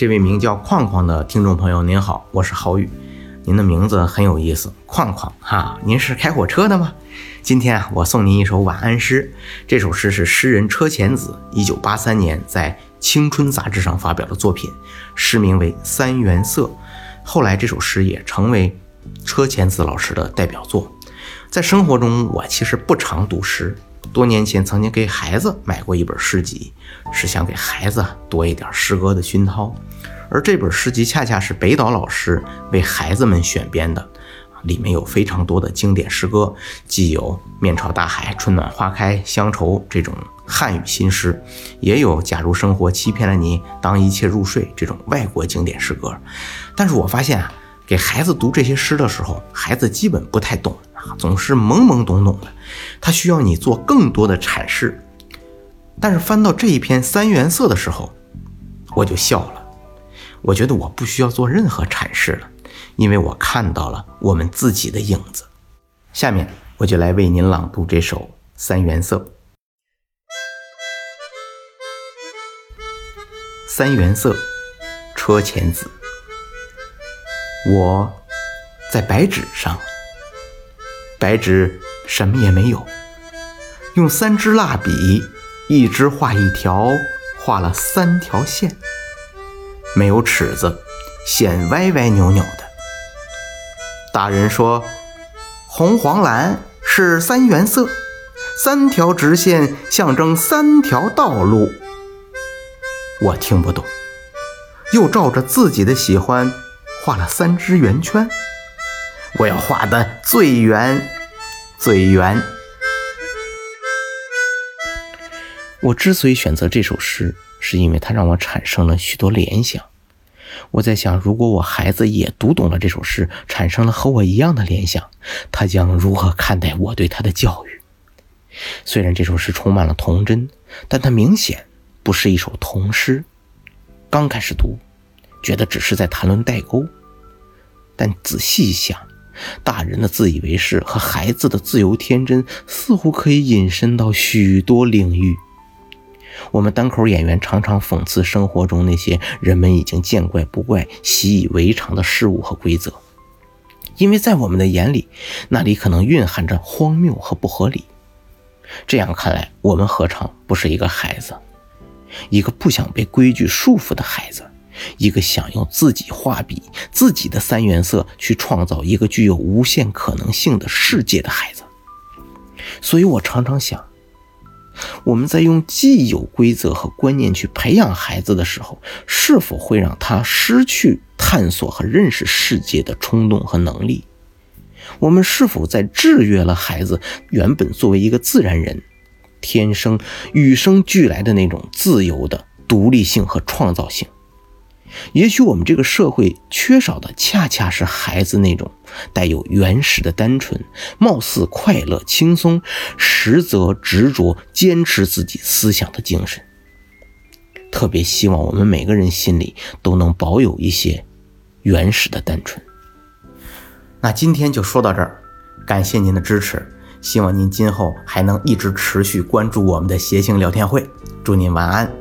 这位名叫框框的听众朋友，您好，我是郝宇。您的名字很有意思，框框哈，您是开火车的吗？今天啊，我送您一首晚安诗。这首诗是诗人车前子一九八三年在《青春》杂志上发表的作品，诗名为《三原色》。后来这首诗也成为车前子老师的代表作。在生活中，我其实不常读诗。多年前曾经给孩子买过一本诗集，是想给孩子多一点诗歌的熏陶。而这本诗集恰恰是北岛老师为孩子们选编的，里面有非常多的经典诗歌，既有“面朝大海，春暖花开，乡愁”这种汉语新诗，也有“假如生活欺骗了你，当一切入睡”这种外国经典诗歌。但是我发现啊，给孩子读这些诗的时候，孩子基本不太懂总是懵懵懂懂的，他需要你做更多的阐释。但是翻到这一篇三原色的时候，我就笑了。我觉得我不需要做任何阐释了，因为我看到了我们自己的影子。下面我就来为您朗读这首《三原色》。三原色，车前子。我在白纸上，白纸什么也没有，用三支蜡笔，一支画一条，画了三条线。没有尺子，线歪歪扭扭的。大人说：“红、黄、蓝是三原色，三条直线象征三条道路。”我听不懂，又照着自己的喜欢画了三只圆圈。我要画的最圆，最圆。我之所以选择这首诗。是因为它让我产生了许多联想。我在想，如果我孩子也读懂了这首诗，产生了和我一样的联想，他将如何看待我对他的教育？虽然这首诗充满了童真，但它明显不是一首童诗。刚开始读，觉得只是在谈论代沟，但仔细一想，大人的自以为是和孩子的自由天真，似乎可以引申到许多领域。我们单口演员常常讽刺生活中那些人们已经见怪不怪、习以为常的事物和规则，因为在我们的眼里，那里可能蕴含着荒谬和不合理。这样看来，我们何尝不是一个孩子，一个不想被规矩束缚的孩子，一个想用自己画笔、自己的三原色去创造一个具有无限可能性的世界的孩子。所以我常常想。我们在用既有规则和观念去培养孩子的时候，是否会让他失去探索和认识世界的冲动和能力？我们是否在制约了孩子原本作为一个自然人，天生与生俱来的那种自由的独立性和创造性？也许我们这个社会缺少的，恰恰是孩子那种带有原始的单纯、貌似快乐轻松，实则执着坚持自己思想的精神。特别希望我们每个人心里都能保有一些原始的单纯。那今天就说到这儿，感谢您的支持，希望您今后还能一直持续关注我们的谐星聊天会。祝您晚安。